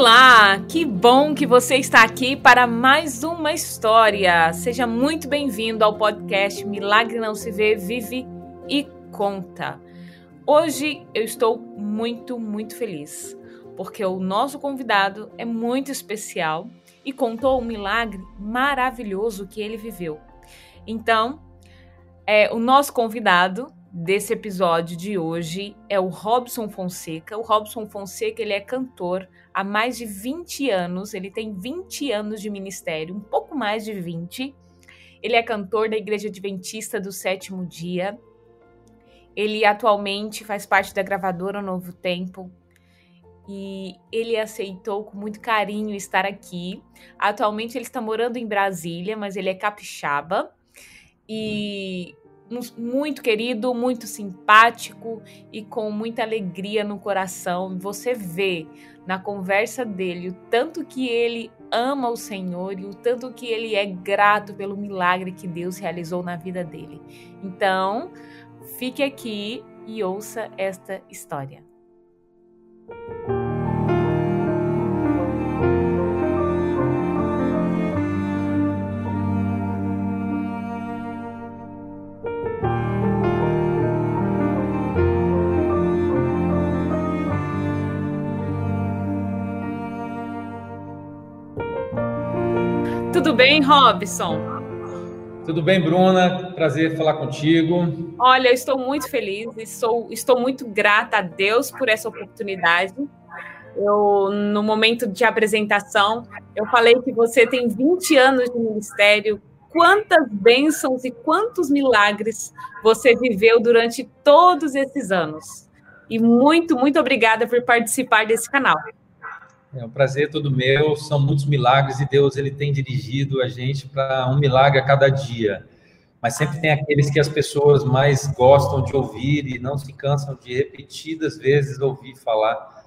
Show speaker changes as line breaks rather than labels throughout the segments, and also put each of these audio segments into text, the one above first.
Olá, que bom que você está aqui para mais uma história. Seja muito bem-vindo ao podcast Milagre Não Se Vê, Vive e Conta. Hoje eu estou muito, muito feliz, porque o nosso convidado é muito especial e contou um milagre maravilhoso que ele viveu. Então, é, o nosso convidado desse episódio de hoje é o Robson Fonseca. O Robson Fonseca, ele é cantor há mais de 20 anos, ele tem 20 anos de ministério, um pouco mais de 20. Ele é cantor da Igreja Adventista do Sétimo Dia. Ele atualmente faz parte da gravadora Novo Tempo. E ele aceitou com muito carinho estar aqui. Atualmente ele está morando em Brasília, mas ele é capixaba. E muito querido, muito simpático e com muita alegria no coração. Você vê na conversa dele o tanto que ele ama o Senhor e o tanto que ele é grato pelo milagre que Deus realizou na vida dele. Então, fique aqui e ouça esta história. Bem, Robson?
Tudo bem, Bruna? Prazer falar contigo.
Olha, eu estou muito feliz e sou, estou muito grata a Deus por essa oportunidade. Eu, no momento de apresentação, eu falei que você tem 20 anos de ministério. Quantas bênçãos e quantos milagres você viveu durante todos esses anos. E muito, muito obrigada por participar desse canal.
É um prazer todo meu, são muitos milagres e Deus ele tem dirigido a gente para um milagre a cada dia. Mas sempre tem aqueles que as pessoas mais gostam de ouvir e não se cansam de repetidas vezes ouvir falar.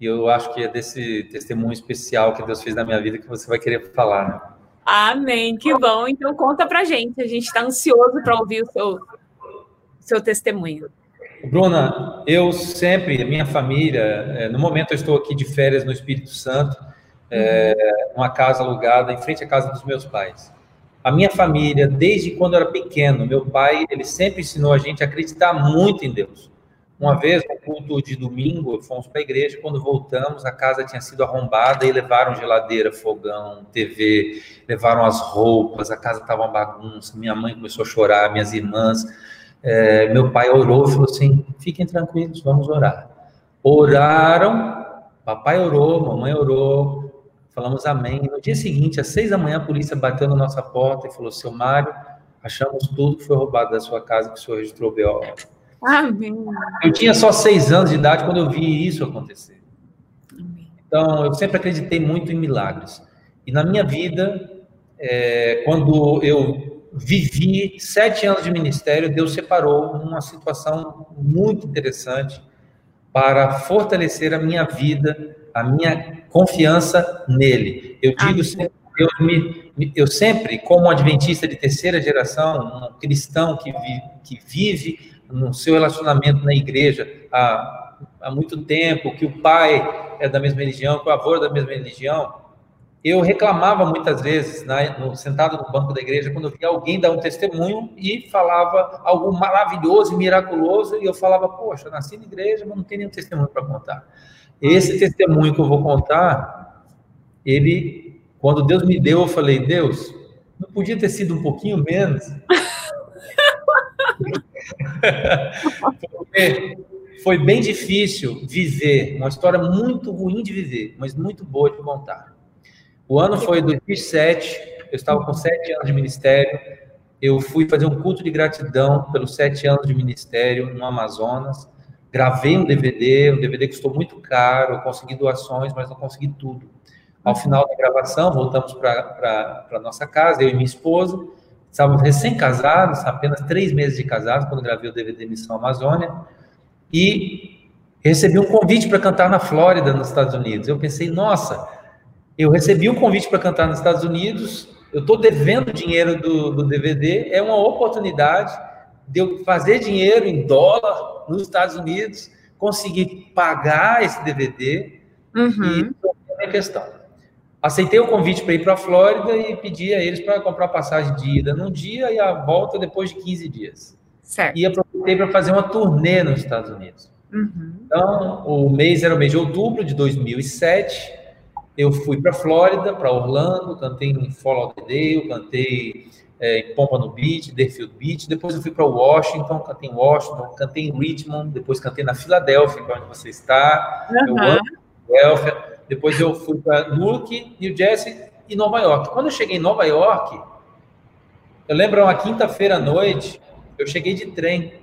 E eu acho que é desse testemunho especial que Deus fez na minha vida que você vai querer falar. Né?
Amém, que bom. Então conta pra gente, a gente está ansioso para ouvir o seu, seu testemunho.
Bruna, eu sempre, minha família, é, no momento eu estou aqui de férias no Espírito Santo, é, uma casa alugada em frente à casa dos meus pais. A minha família, desde quando eu era pequeno, meu pai, ele sempre ensinou a gente a acreditar muito em Deus. Uma vez, no culto de domingo, fomos para a igreja, quando voltamos, a casa tinha sido arrombada e levaram geladeira, fogão, TV, levaram as roupas, a casa estava uma bagunça, minha mãe começou a chorar, minhas irmãs é, meu pai orou e falou assim: fiquem tranquilos, vamos orar. Oraram, papai orou, mamãe orou, falamos amém. No dia seguinte, às seis da manhã, a polícia bateu na nossa porta e falou: seu Mário, achamos tudo que foi roubado da sua casa que o senhor registrou BO. Amém. Eu tinha só seis anos de idade quando eu vi isso acontecer. Então, eu sempre acreditei muito em milagres. E na minha vida, é, quando eu vivi sete anos de ministério, Deus separou uma situação muito interessante para fortalecer a minha vida, a minha confiança nele. Eu digo sempre, eu, me, eu sempre, como adventista de terceira geração, um cristão que, vi, que vive no seu relacionamento na igreja há, há muito tempo, que o pai é da mesma religião, que o avô é da mesma religião, eu reclamava muitas vezes, né, no, sentado no banco da igreja, quando eu via alguém dar um testemunho e falava algo maravilhoso e miraculoso, e eu falava, poxa, nasci na igreja, mas não tem nenhum testemunho para contar. Esse testemunho que eu vou contar, ele, quando Deus me deu, eu falei, Deus, não podia ter sido um pouquinho menos? Porque foi bem difícil viver, uma história muito ruim de viver, mas muito boa de contar. O ano foi 2007, eu estava com sete anos de ministério, eu fui fazer um culto de gratidão pelos sete anos de ministério no Amazonas, gravei um DVD, um DVD custou muito caro, eu consegui doações, mas não consegui tudo. Ao final da gravação, voltamos para a nossa casa, eu e minha esposa, estávamos recém-casados, apenas três meses de casados, quando gravei o DVD Missão Amazônia, e recebi um convite para cantar na Flórida, nos Estados Unidos. Eu pensei, nossa, eu recebi um convite para cantar nos Estados Unidos, eu estou devendo dinheiro do, do DVD, é uma oportunidade de eu fazer dinheiro em dólar nos Estados Unidos, conseguir pagar esse DVD. Uhum. E minha questão. Aceitei o convite para ir para a Flórida e pedi a eles para comprar passagem de ida num dia e a volta depois de 15 dias.
Certo.
E aproveitei para fazer uma turnê nos Estados Unidos.
Uhum.
Então, o mês era o mês de outubro de 2007. Eu fui para Flórida, para Orlando, cantei em Fort Lauderdale, cantei é, em Pompano Beach, Deerfield Beach. Depois eu fui para Washington, cantei em Washington, cantei em Richmond, depois cantei na Filadélfia, é onde você está.
Uhum.
Eu amo Filadélfia. Depois eu fui para Newark, New Jersey e Nova York. Quando eu cheguei em Nova York, eu lembro uma quinta-feira à noite, eu cheguei de trem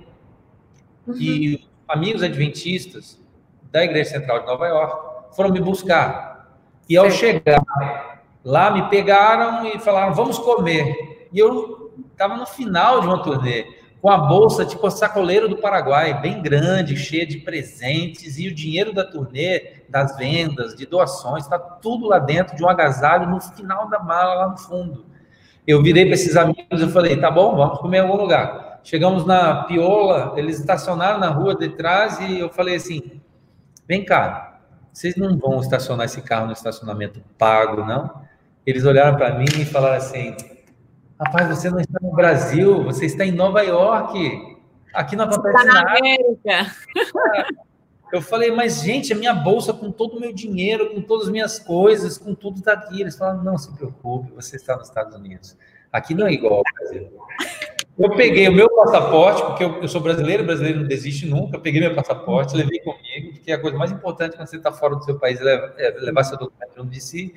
uhum. e amigos adventistas da Igreja Central de Nova York foram me buscar. E ao chegar lá, me pegaram e falaram: vamos comer. E eu estava no final de uma turnê com a bolsa tipo a sacoleiro do Paraguai, bem grande, cheia de presentes, e o dinheiro da turnê, das vendas, de doações, está tudo lá dentro de um agasalho no final da mala, lá no fundo. Eu virei para esses amigos e falei, tá bom, vamos comer em algum lugar. Chegamos na Piola, eles estacionaram na rua de trás e eu falei assim, vem cá, vocês não vão estacionar esse carro no estacionamento pago, não? Eles olharam para mim e falaram assim, Rapaz, você não está no Brasil, você está em Nova York. Aqui não acontece na nada. América. Eu falei, mas gente, a minha bolsa com todo o meu dinheiro, com todas as minhas coisas, com tudo está aqui. Eles falaram, não se preocupe, você está nos Estados Unidos. Aqui não é igual ao Brasil. Eu peguei o meu passaporte, porque eu, eu, sou brasileiro, brasileiro não desiste nunca. Eu peguei meu passaporte, levei comigo, porque a coisa mais importante quando você está fora do seu país é levar, é seu documento junto de si.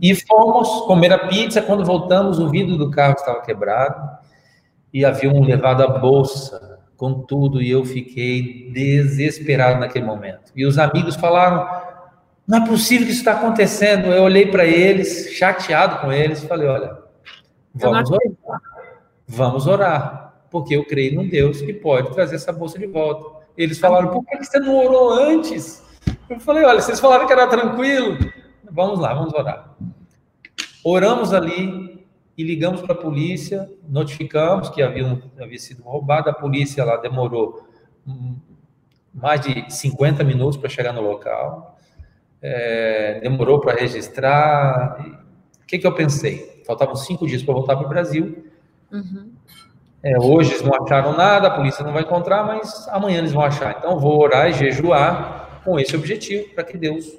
E fomos comer a pizza. Quando voltamos, o vidro do carro estava quebrado e haviam levado a bolsa com tudo e eu fiquei desesperado naquele momento. E os amigos falaram: não é possível que isso está acontecendo. Eu olhei para eles, chateado com eles, falei: olha, vamos orar. Vamos orar, porque eu creio num Deus que pode trazer essa bolsa de volta. Eles falaram: por que você não orou antes? Eu falei: olha, vocês falaram que era tranquilo. Vamos lá, vamos orar. Oramos ali e ligamos para a polícia, notificamos que havia, havia sido roubado. A polícia lá demorou mais de 50 minutos para chegar no local, é, demorou para registrar. O que, que eu pensei? Faltavam cinco dias para voltar para o Brasil. Uhum. É, hoje eles não acharam nada, a polícia não vai encontrar, mas amanhã eles vão achar. Então, vou orar e jejuar com esse objetivo, para que Deus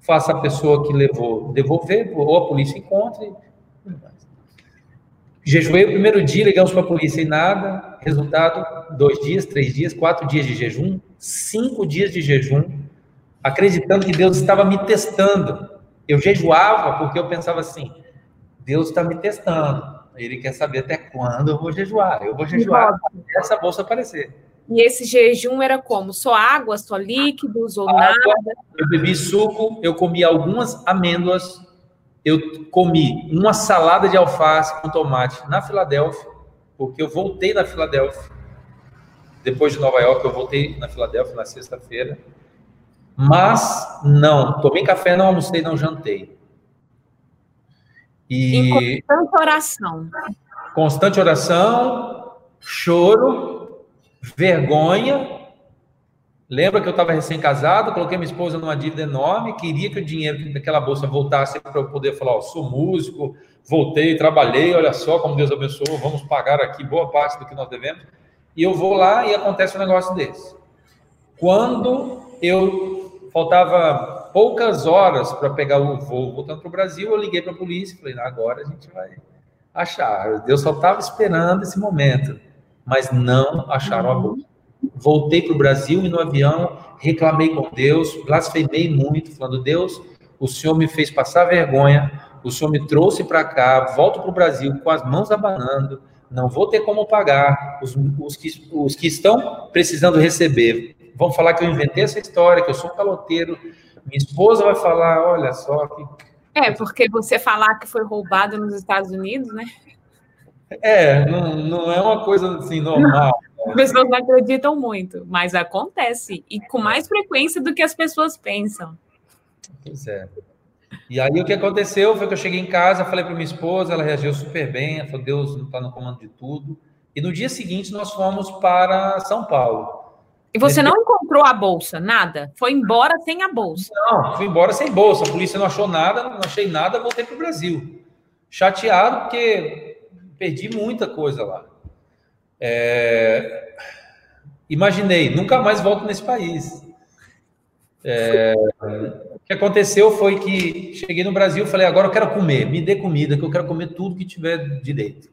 faça a pessoa que levou devolver, ou a polícia encontre. Jejuei o primeiro dia, ligamos para a polícia e nada. Resultado: dois dias, três dias, quatro dias de jejum, cinco dias de jejum, acreditando que Deus estava me testando. Eu jejuava porque eu pensava assim: Deus está me testando. Ele quer saber até quando eu vou jejuar. Eu vou jejuar até essa bolsa aparecer.
E esse jejum era como? Só água, só líquidos ou água, nada?
Eu bebi suco, eu comi algumas amêndoas, eu comi uma salada de alface com tomate na Filadélfia, porque eu voltei na Filadélfia. Depois de Nova York, eu voltei na Filadélfia na sexta-feira. Mas não, tomei café, não almocei, não jantei.
E constante oração.
Constante oração, choro vergonha. Lembra que eu estava recém-casado, coloquei minha esposa numa dívida enorme, queria que o dinheiro daquela bolsa voltasse para eu poder falar: ó, sou músico, voltei, trabalhei, olha só como Deus abençoou, vamos pagar aqui boa parte do que nós devemos. E eu vou lá e acontece um negócio desse. Quando eu faltava poucas horas para pegar o voo voltando para o Brasil, eu liguei para a polícia e falei: agora a gente vai achar. Deus só estava esperando esse momento mas não acharam a bolsa. Voltei para o Brasil e no avião reclamei com Deus, blasfemei muito, falando: Deus, o Senhor me fez passar vergonha, o Senhor me trouxe para cá, volto para o Brasil com as mãos abanando, não vou ter como pagar. Os, os, que, os que estão precisando receber vão falar que eu inventei essa história, que eu sou um caloteiro. Minha esposa vai falar: olha só que.
É, porque você falar que foi roubado nos Estados Unidos, né?
É, não, não é uma coisa assim normal.
As pessoas não acreditam muito, mas acontece. E com mais frequência do que as pessoas pensam.
Pois é. E aí o que aconteceu foi que eu cheguei em casa, falei para minha esposa, ela reagiu super bem, ela falou, Deus não está no comando de tudo. E no dia seguinte nós fomos para São Paulo.
E você não encontrou a bolsa, nada? Foi embora sem a bolsa?
Não, fui embora sem bolsa. A polícia não achou nada, não achei nada, voltei para o Brasil. Chateado porque perdi muita coisa lá. É... Imaginei, nunca mais volto nesse país. É... O que aconteceu foi que cheguei no Brasil, falei, agora eu quero comer, me dê comida, que eu quero comer tudo que tiver direito.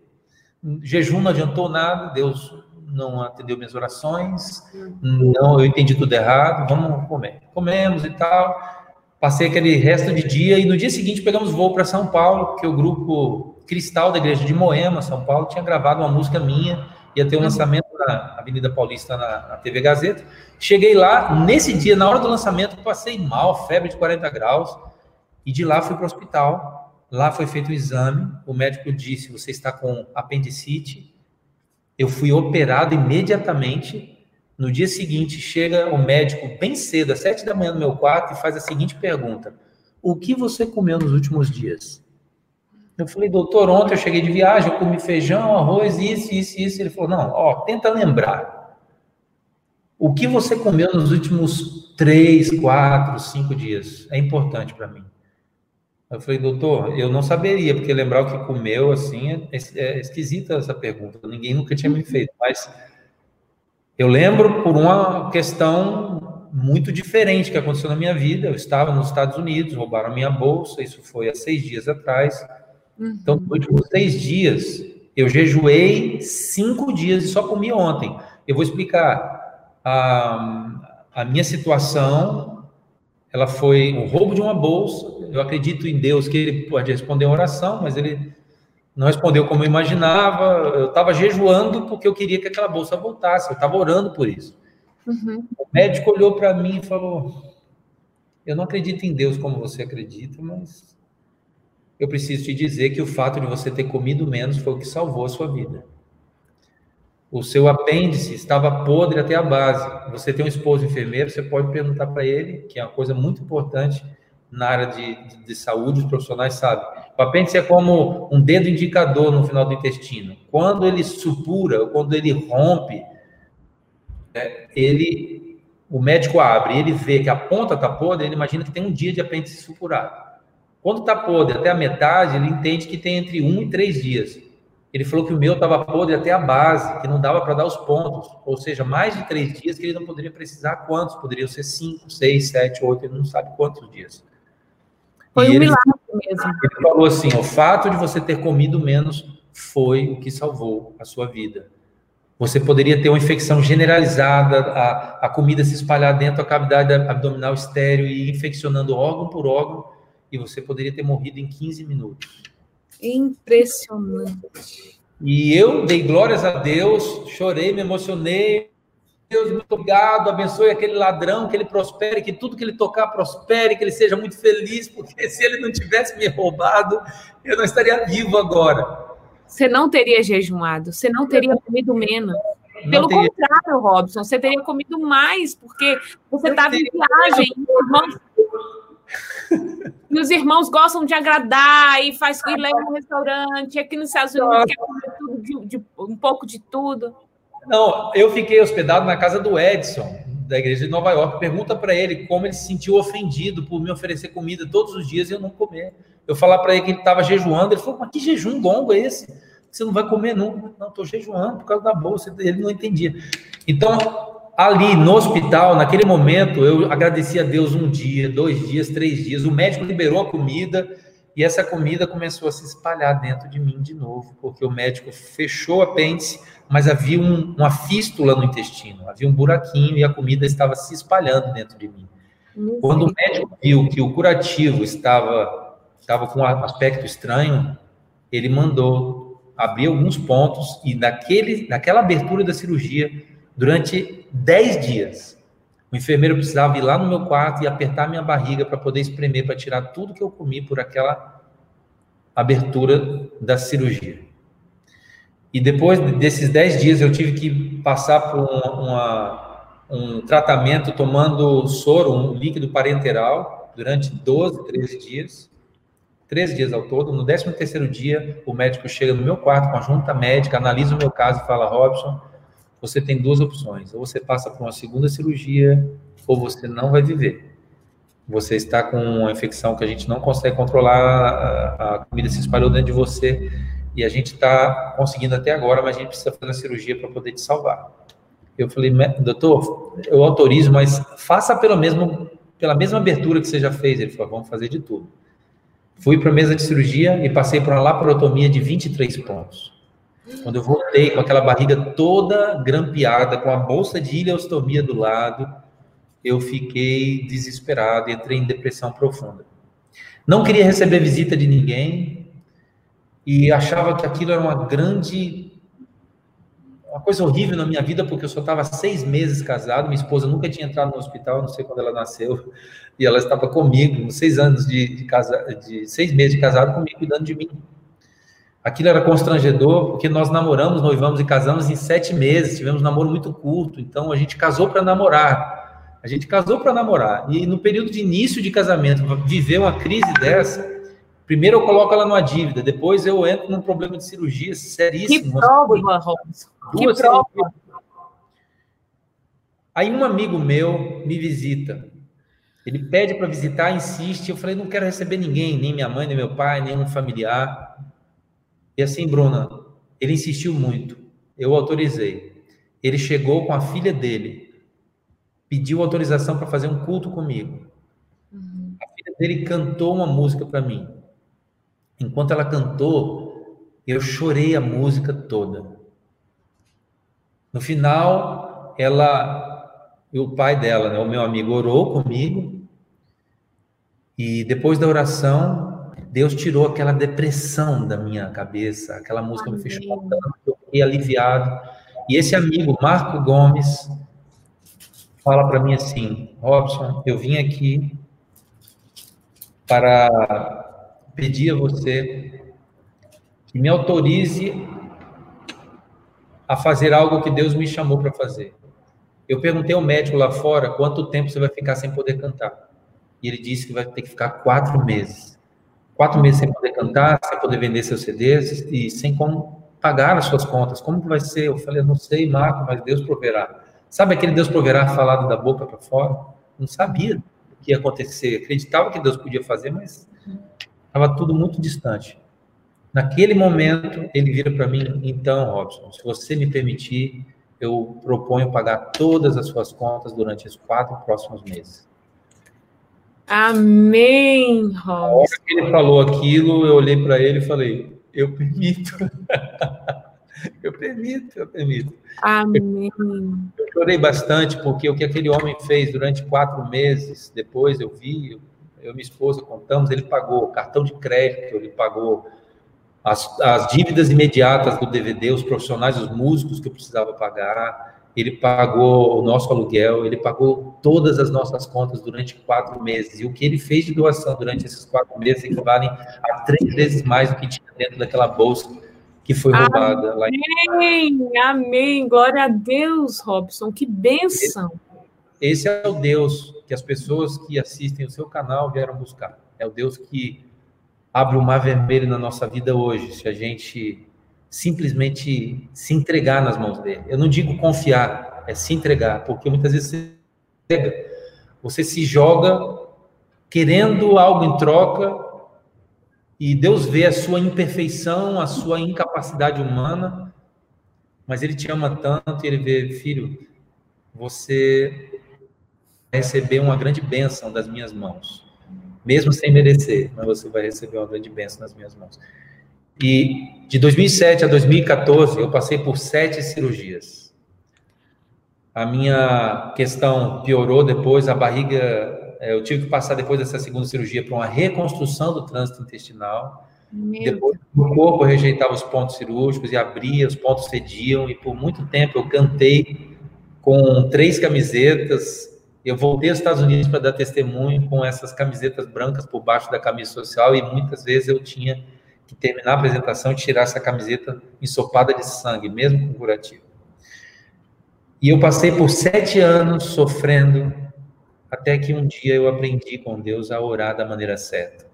Jejum não adiantou nada, Deus não atendeu minhas orações, não, eu entendi tudo errado, vamos comer. Comemos e tal. Passei aquele resto de dia e no dia seguinte pegamos voo para São Paulo, porque o grupo Cristal da Igreja de Moema, São Paulo, tinha gravado uma música minha, ia ter um lançamento na Avenida Paulista na, na TV Gazeta. Cheguei lá, nesse dia, na hora do lançamento, passei mal, febre de 40 graus, e de lá fui para o hospital. Lá foi feito o exame, o médico disse: você está com apendicite, eu fui operado imediatamente. No dia seguinte, chega o médico bem cedo, às sete da manhã no meu quarto, e faz a seguinte pergunta: O que você comeu nos últimos dias? Eu falei, doutor, ontem eu cheguei de viagem, eu comi feijão, arroz, isso, isso, isso. Ele falou: Não, ó, tenta lembrar. O que você comeu nos últimos três, quatro, cinco dias? É importante para mim. Eu falei, doutor, eu não saberia, porque lembrar o que comeu, assim, é, é esquisita essa pergunta. Ninguém nunca tinha me feito, mas eu lembro por uma questão muito diferente que aconteceu na minha vida. Eu estava nos Estados Unidos, roubaram a minha bolsa, isso foi há seis dias atrás. Uhum. Então, nos últimos seis dias, eu jejuei cinco dias e só comi ontem. Eu vou explicar. A, a minha situação ela foi um roubo de uma bolsa. Eu acredito em Deus que ele pode responder uma oração, mas ele não respondeu como eu imaginava. Eu estava jejuando porque eu queria que aquela bolsa voltasse. Eu estava orando por isso. Uhum. O médico olhou para mim e falou: Eu não acredito em Deus como você acredita, mas eu preciso te dizer que o fato de você ter comido menos foi o que salvou a sua vida. O seu apêndice estava podre até a base. Você tem um esposo enfermeiro, você pode perguntar para ele, que é uma coisa muito importante na área de, de, de, saúde, os profissionais sabem. O apêndice é como um dedo indicador no final do intestino. Quando ele supura, quando ele rompe, é, ele, o médico abre, ele vê que a ponta está podre, ele imagina que tem um dia de apêndice supurado. Quando está podre até a metade, ele entende que tem entre um e três dias. Ele falou que o meu estava podre até a base, que não dava para dar os pontos. Ou seja, mais de três dias que ele não poderia precisar quantos? Poderiam ser cinco, seis, sete, oito, ele não sabe quantos dias.
Foi e um ele, milagre mesmo.
Ele falou assim: o fato de você ter comido menos foi o que salvou a sua vida. Você poderia ter uma infecção generalizada, a, a comida se espalhar dentro da cavidade abdominal estéreo e infeccionando órgão por órgão, e você poderia ter morrido em 15 minutos.
Impressionante.
E eu dei glórias a Deus, chorei, me emocionei. Deus, muito obrigado, abençoe aquele ladrão, que ele prospere, que tudo que ele tocar prospere, que ele seja muito feliz, porque se ele não tivesse me roubado, eu não estaria vivo agora.
Você não teria jejuado, você não teria comido menos. Pelo teria... contrário, Robson, você teria comido mais, porque você estava em viagem, irmãos os irmãos gostam de agradar e faz e leva no restaurante. Aqui nos Estados Unidos quer comer tudo, de, de, um pouco de tudo.
Não, eu fiquei hospedado na casa do Edson, da igreja de Nova York. Pergunta para ele como ele se sentiu ofendido por me oferecer comida todos os dias e eu não comer. Eu falar para ele que ele estava jejuando, ele falou: Mas que jejum longo é esse? Você não vai comer nunca. Não, estou jejuando por causa da bolsa. Ele não entendia. Então, ali no hospital, naquele momento, eu agradeci a Deus um dia, dois dias, três dias. O médico liberou a comida e essa comida começou a se espalhar dentro de mim de novo, porque o médico fechou o apêndice, mas havia um, uma fístula no intestino, havia um buraquinho e a comida estava se espalhando dentro de mim. Quando o médico viu que o curativo estava, estava com um aspecto estranho, ele mandou abrir alguns pontos e naquele, naquela abertura da cirurgia durante 10 dias. O enfermeiro precisava ir lá no meu quarto e apertar minha barriga para poder espremer, para tirar tudo que eu comi por aquela abertura da cirurgia. E depois desses 10 dias eu tive que passar por uma, uma, um tratamento tomando soro, um líquido parenteral, durante 12, 13 dias. 13 dias ao todo. No 13 terceiro dia, o médico chega no meu quarto com a junta médica, analisa o meu caso e fala, Robson, você tem duas opções: ou você passa por uma segunda cirurgia, ou você não vai viver. Você está com uma infecção que a gente não consegue controlar, a, comida se espalhou dentro de você e a gente está conseguindo até agora, mas a gente precisa fazer a cirurgia para poder te salvar. Eu falei, doutor, eu autorizo, mas faça pelo mesmo, pela mesma abertura que você já fez. Ele falou, vamos fazer de tudo. Fui para a mesa de cirurgia e passei por uma laparotomia de 23 pontos. Quando eu voltei com aquela barriga toda grampeada, com a bolsa de ileostomia do lado, eu fiquei desesperado, entrei em depressão profunda. Não queria receber visita de ninguém e achava que aquilo era uma grande, uma coisa horrível na minha vida, porque eu só estava seis meses casado, minha esposa nunca tinha entrado no hospital, não sei quando ela nasceu, e ela estava comigo, seis anos de, de, casa, de seis meses de casado comigo, cuidando de mim. Aquilo era constrangedor, porque nós namoramos, noivamos e casamos em sete meses, tivemos um namoro muito curto, então a gente casou para namorar. A gente casou para namorar. E no período de início de casamento, viver uma crise dessa, primeiro eu coloco ela numa dívida, depois eu entro num problema de cirurgia seríssimo.
Que prova, Robson. Que prova.
Aí um amigo meu me visita. Ele pede para visitar, insiste. Eu falei, não quero receber ninguém, nem minha mãe, nem meu pai, nenhum familiar. E assim, Bruna, ele insistiu muito. Eu autorizei. Ele chegou com a filha dele, pediu autorização para fazer um culto comigo. Uhum. A filha dele cantou uma música para mim. Enquanto ela cantou, eu chorei a música toda. No final, ela, o pai dela, né, o meu amigo, orou comigo. E depois da oração, Deus tirou aquela depressão da minha cabeça, aquela música Amém. me fez chorar, eu fiquei aliviado. E esse amigo, Marco Gomes, fala para mim assim: Robson, eu vim aqui para pedir a você que me autorize a fazer algo que Deus me chamou para fazer. Eu perguntei ao médico lá fora quanto tempo você vai ficar sem poder cantar. E ele disse que vai ter que ficar quatro meses quatro meses sem poder cantar, sem poder vender seus CDs e sem como pagar as suas contas. Como que vai ser? Eu falei, não sei, Marco, mas Deus proverá. Sabe aquele Deus proverá falado da boca para fora? Não sabia o que ia acontecer. Acreditava que Deus podia fazer, mas estava tudo muito distante. Naquele momento, ele vira para mim, então, Robson, se você me permitir, eu proponho pagar todas as suas contas durante os quatro próximos meses.
Amém, Rosa. A hora
que ele falou aquilo, eu olhei para ele e falei: Eu permito. eu permito, eu permito.
Amém.
Eu, eu chorei bastante, porque o que aquele homem fez durante quatro meses, depois eu vi, eu, eu e minha esposa contamos, ele pagou cartão de crédito, ele pagou as, as dívidas imediatas do DVD, os profissionais, os músicos que eu precisava pagar ele pagou o nosso aluguel, ele pagou todas as nossas contas durante quatro meses. E o que ele fez de doação durante esses quatro meses equivalem a três vezes mais do que tinha dentro daquela bolsa que foi roubada.
Amém, lá em... amém. Glória a Deus, Robson. Que bênção.
Esse, esse é o Deus que as pessoas que assistem o seu canal vieram buscar. É o Deus que abre o mar vermelho na nossa vida hoje. Se a gente simplesmente se entregar nas mãos dele. Eu não digo confiar, é se entregar, porque muitas vezes você, você se joga querendo algo em troca e Deus vê a sua imperfeição, a sua incapacidade humana, mas ele te ama tanto e ele vê, filho, você vai receber uma grande bênção das minhas mãos, mesmo sem merecer, mas você vai receber uma grande bênção das minhas mãos. E de 2007 a 2014, eu passei por sete cirurgias. A minha questão piorou depois, a barriga, é, eu tive que passar depois dessa segunda cirurgia para uma reconstrução do trânsito intestinal. Meu depois o corpo rejeitava os pontos cirúrgicos e abria, os pontos cediam, e por muito tempo eu cantei com três camisetas. Eu voltei aos Estados Unidos para dar testemunho com essas camisetas brancas por baixo da camisa social, e muitas vezes eu tinha que terminar a apresentação e tirar essa camiseta ensopada de sangue, mesmo com curativo. E eu passei por sete anos sofrendo, até que um dia eu aprendi com Deus a orar da maneira certa.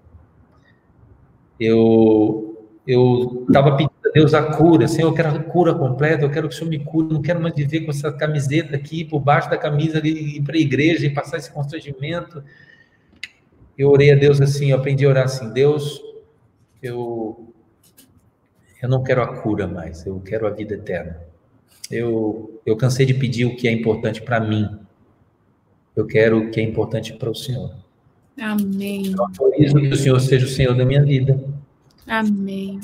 Eu eu estava pedindo a Deus a cura. Senhor, eu quero a cura completa, eu quero que o Senhor me cure, não quero mais viver com essa camiseta aqui, por baixo da camisa, ali, ir para a igreja e passar esse constrangimento. Eu orei a Deus assim, eu aprendi a orar assim, Deus, eu, eu não quero a cura mais, eu quero a vida eterna. Eu, eu cansei de pedir o que é importante para mim. Eu quero o que é importante para o Senhor.
Amém.
Eu autorizo que o Senhor seja o Senhor da minha vida.
Amém.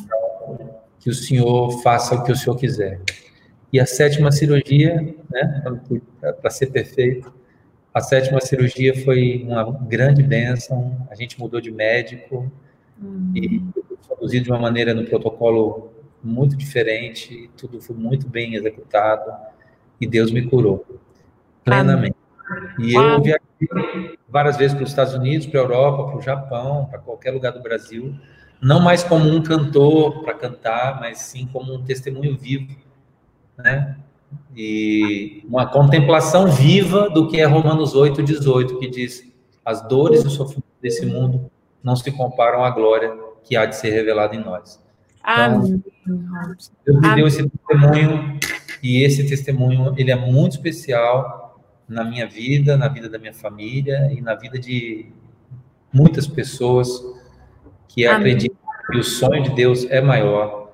Que o Senhor faça o que o Senhor quiser. E a sétima cirurgia, né, para ser perfeito, a sétima cirurgia foi uma grande bênção. A gente mudou de médico e conduzido de uma maneira no protocolo muito diferente. Tudo foi muito bem executado e Deus me curou plenamente. E eu viajei várias vezes para os Estados Unidos, para a Europa, para o Japão, para qualquer lugar do Brasil, não mais como um cantor para cantar, mas sim como um testemunho vivo, né? E uma contemplação viva do que é Romanos 8, 18, que diz: as dores e o sofrimento desse mundo não se comparam à glória que há de ser revelada em nós. Então, Deus me deu esse testemunho e esse testemunho ele é muito especial na minha vida, na vida da minha família e na vida de muitas pessoas que Amém. acreditam que o sonho de Deus é maior,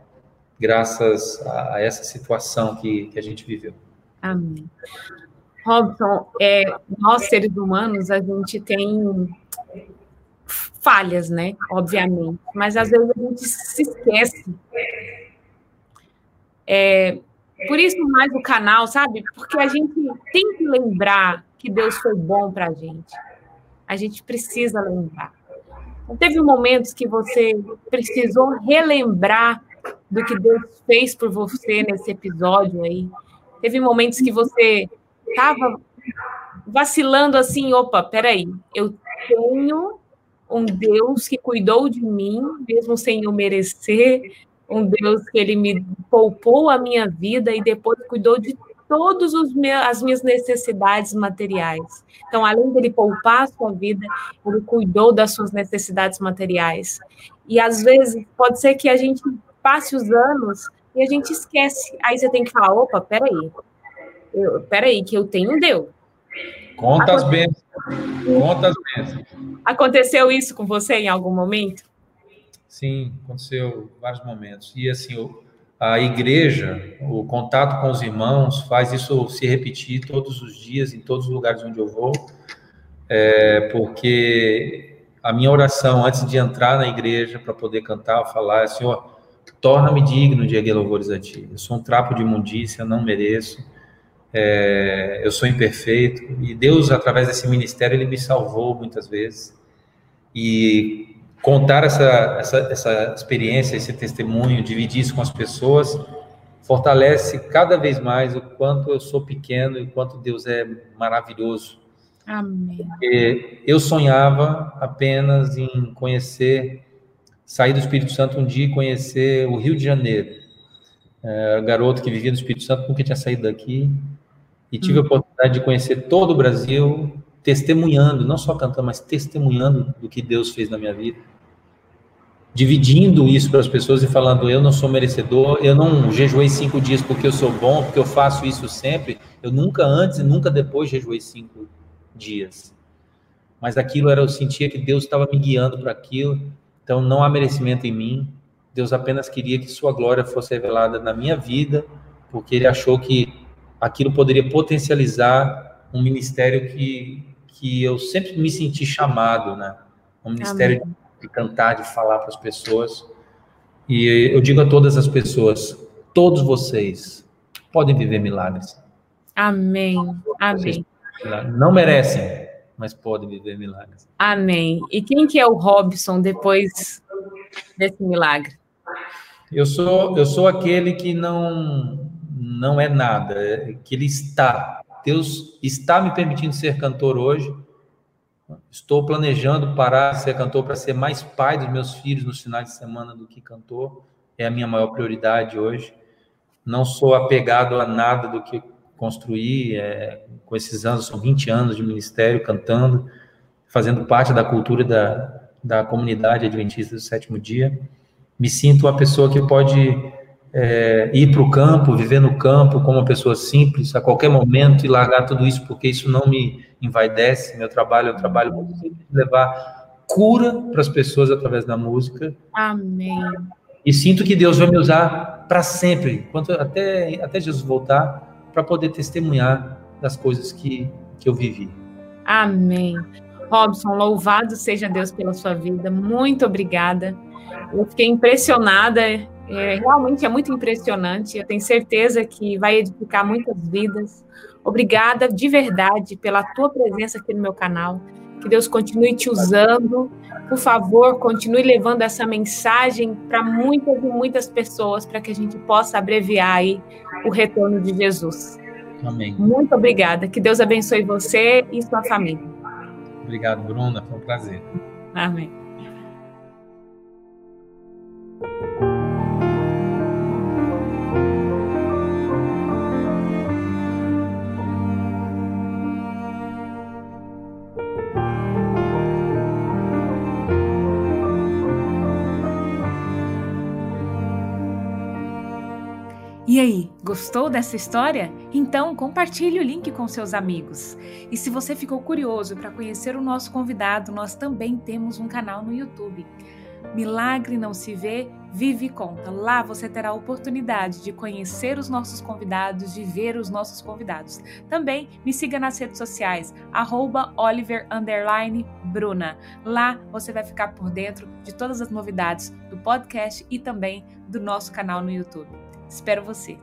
graças a, a essa situação que, que a gente viveu.
Amém. Robson, é, nós seres humanos, a gente tem falhas, né? Obviamente, mas às vezes a gente se esquece. É, por isso mais o canal, sabe? Porque a gente tem que lembrar que Deus foi bom para a gente. A gente precisa lembrar. Não teve momentos que você precisou relembrar do que Deus fez por você nesse episódio aí? Teve momentos que você estava vacilando assim, opa, peraí, eu tenho um Deus que cuidou de mim, mesmo sem eu merecer, um Deus que ele me poupou a minha vida e depois cuidou de todas as minhas necessidades materiais. Então, além dele poupar a sua vida, ele cuidou das suas necessidades materiais. E às vezes pode ser que a gente passe os anos e a gente esquece. Aí você tem que falar: opa, peraí, eu, peraí, que eu tenho um Deus.
Conta as bênçãos. Conta as bênçãos.
Aconteceu isso com você em algum momento?
Sim, aconteceu vários momentos. E assim, a igreja, o contato com os irmãos, faz isso se repetir todos os dias, em todos os lugares onde eu vou, é, porque a minha oração antes de entrar na igreja para poder cantar, falar, é, Senhor, torna-me digno de erguer louvores a Ti. Eu sou um trapo de imundícia, não mereço, é, eu sou imperfeito, e Deus, através desse ministério, Ele me salvou muitas vezes. E contar essa, essa, essa experiência, esse testemunho, dividir isso com as pessoas, fortalece cada vez mais o quanto eu sou pequeno e quanto Deus é maravilhoso.
Amém.
Porque eu sonhava apenas em conhecer, sair do Espírito Santo um dia e conhecer o Rio de Janeiro. É, garoto que vivia no Espírito Santo, nunca tinha saído daqui. E tive hum. a oportunidade de conhecer todo o Brasil, testemunhando, não só cantando, mas testemunhando do que Deus fez na minha vida dividindo isso para as pessoas e falando: eu não sou merecedor, eu não jejuei cinco dias porque eu sou bom, porque eu faço isso sempre. Eu nunca antes e nunca depois jejuei cinco dias. Mas aquilo era, eu sentia que Deus estava me guiando para aquilo, então não há merecimento em mim. Deus apenas queria que Sua glória fosse revelada na minha vida, porque Ele achou que aquilo poderia potencializar um ministério que, que eu sempre me senti chamado, né? Um ministério Amém de cantar, de falar para as pessoas. E eu digo a todas as pessoas, todos vocês podem viver milagres.
Amém. Amém.
Não merecem, mas podem viver milagres.
Amém. E quem que é o Robson depois desse milagre?
Eu sou eu sou aquele que não não é nada, que ele está. Deus está me permitindo ser cantor hoje Estou planejando parar de ser cantor para ser mais pai dos meus filhos nos finais de semana do que cantor. É a minha maior prioridade hoje. Não sou apegado a nada do que construí. É, com esses anos, são 20 anos de ministério cantando, fazendo parte da cultura da, da comunidade adventista do sétimo dia. Me sinto uma pessoa que pode é, ir para o campo, viver no campo como uma pessoa simples, a qualquer momento e largar tudo isso, porque isso não me envaidece. Meu trabalho é um trabalho de levar cura para as pessoas através da música.
Amém.
E sinto que Deus vai me usar para sempre, enquanto até, até Jesus voltar, para poder testemunhar das coisas que, que eu vivi.
Amém. Robson, louvado seja Deus pela sua vida. Muito obrigada. Eu fiquei impressionada. É, realmente é muito impressionante. Eu tenho certeza que vai edificar muitas vidas. Obrigada de verdade pela tua presença aqui no meu canal. Que Deus continue te usando. Por favor, continue levando essa mensagem para muitas e muitas pessoas para que a gente possa abreviar aí o retorno de Jesus.
Amém.
Muito obrigada. Que Deus abençoe você e sua família.
Obrigado, Bruna. Foi um prazer.
Amém. E aí, gostou dessa história? Então compartilhe o link com seus amigos. E se você ficou curioso para conhecer o nosso convidado, nós também temos um canal no YouTube. Milagre não se vê, vive e conta. Lá você terá a oportunidade de conhecer os nossos convidados, de ver os nossos convidados. Também me siga nas redes sociais, @oliver_bruna. Lá você vai ficar por dentro de todas as novidades do podcast e também do nosso canal no YouTube. Espero você!